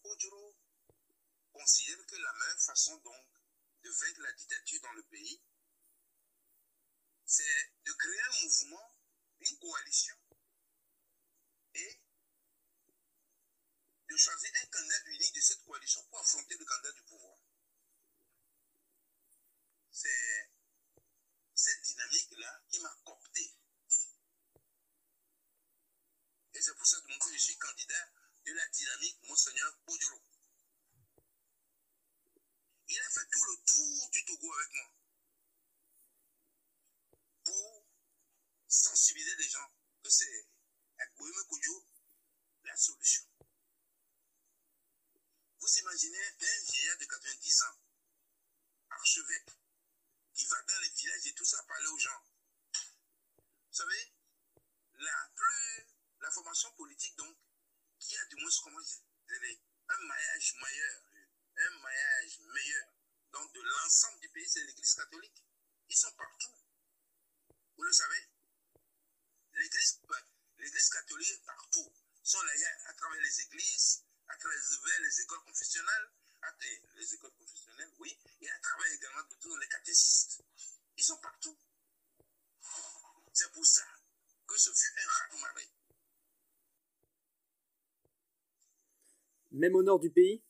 Podjoro considère que la meilleure façon donc de vaincre la dictature dans le pays, c'est de créer un mouvement, une coalition et de choisir un candidat unique de cette coalition pour affronter le candidat du pouvoir. C'est cette dynamique-là qui m'a coopté. Et c'est pour ça que je suis candidat de la dynamique Monseigneur Podjoro. Il a fait tout le tour du Togo avec moi pour sensibiliser les gens que c'est Kodjo la solution. Vous imaginez un vieillard de 90 ans, archevêque, qui va dans les villages et tout ça parler aux gens. Vous savez, la plus, la formation politique donc, qui a du moins, comment je un maillage meilleur, un maillage meilleur, donc de l'ensemble du c'est l'église catholique. Ils sont partout. Vous le savez. L'église, l'église catholique partout. Ils sont là à travers les églises, à travers les écoles confessionnelles, les écoles confessionnelles, oui, et à travers également tous les catéchistes. Ils sont partout. C'est pour ça que ce fut un raz Même au nord du pays?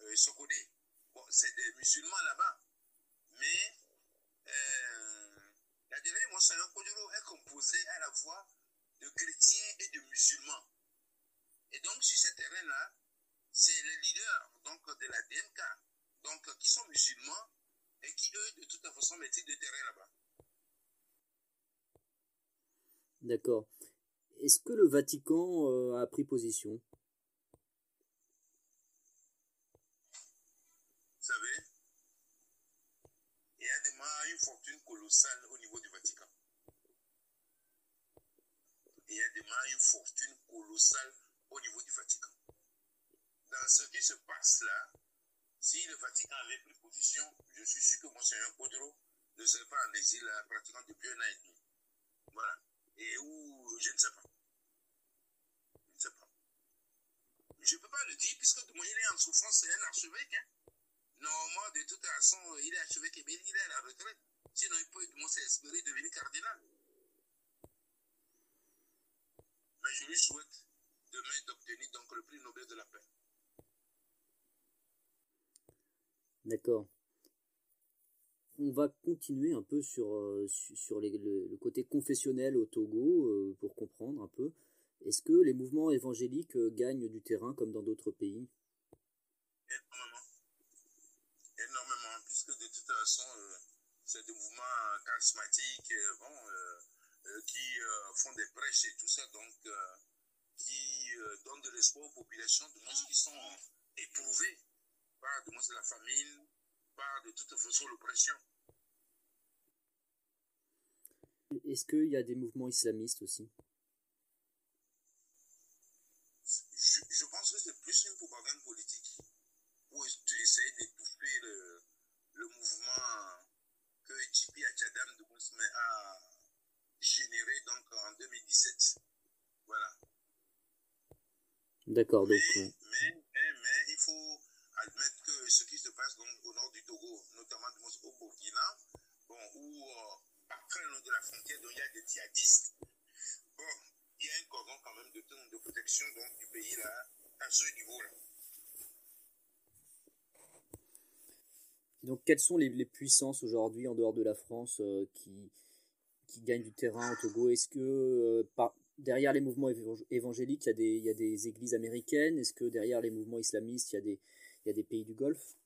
Euh, bon, c'est des musulmans là-bas. Mais euh, la dernière est composée à la fois de chrétiens et de musulmans. Et donc, sur ce terrain-là, c'est les leaders donc, de la DMK, donc, qui sont musulmans et qui, eux, de toute façon, maîtrisent le terrain là-bas. D'accord. Est-ce que le Vatican euh, a pris position Vous savez, il y a demain une fortune colossale au niveau du Vatican. Y a demain une fortune colossale au niveau du Vatican. Dans ce qui se passe là, si le Vatican avait pris position, je suis sûr que Monseigneur Podro ne serait pas en exil pratiquement depuis un an et demi. Voilà et où je ne sais pas. Je ne sais pas. Je ne peux pas le dire puisque moi, il est en souffrance, c'est un archevêque. Hein. Normalement, de toute façon, il est archevêque et il est à la retraite. Sinon, il peut du moins s'espérer devenir cardinal. Mais je lui souhaite demain d'obtenir donc le prix Nobel de la paix. D'accord on va continuer un peu sur, euh, sur le, côté confessionnel au Togo euh, pour comprendre un peu. Est-ce que les mouvements évangéliques euh, gagnent du terrain comme dans d'autres pays? Énormément. Énormément, puisque de toute façon, c'est des mouvements charismatiques qui font des prêches et tout ça, donc qui donnent de l'espoir aux populations, de moins qui sont éprouvées par de moins la famine, par de toute façon l'oppression. Est-ce qu'il y a des mouvements islamistes aussi? Je, pense que c'est plus une propagande politique pour essayer d'étouffer le, le, mouvement que Tipi Achadam de Mousme a généré donc en 2017. Voilà. D'accord, donc. Mais, mais, mais, il faut admettre que ce qui se passe donc au nord du Togo, notamment au Burkina, bon, où euh, très loin de la frontière, donc il y a des djihadistes. Bon, il y a un cordon quand même de, de protection donc, du pays là, à ce niveau-là. Donc, quelles sont les, puissances aujourd'hui en dehors de la France euh, qui, gagnent du terrain au Togo? Est-ce que euh, derrière les mouvements évangéliques, il y, a des, églises américaines? Est-ce que derrière les mouvements islamistes, il y a des pays du Golfe?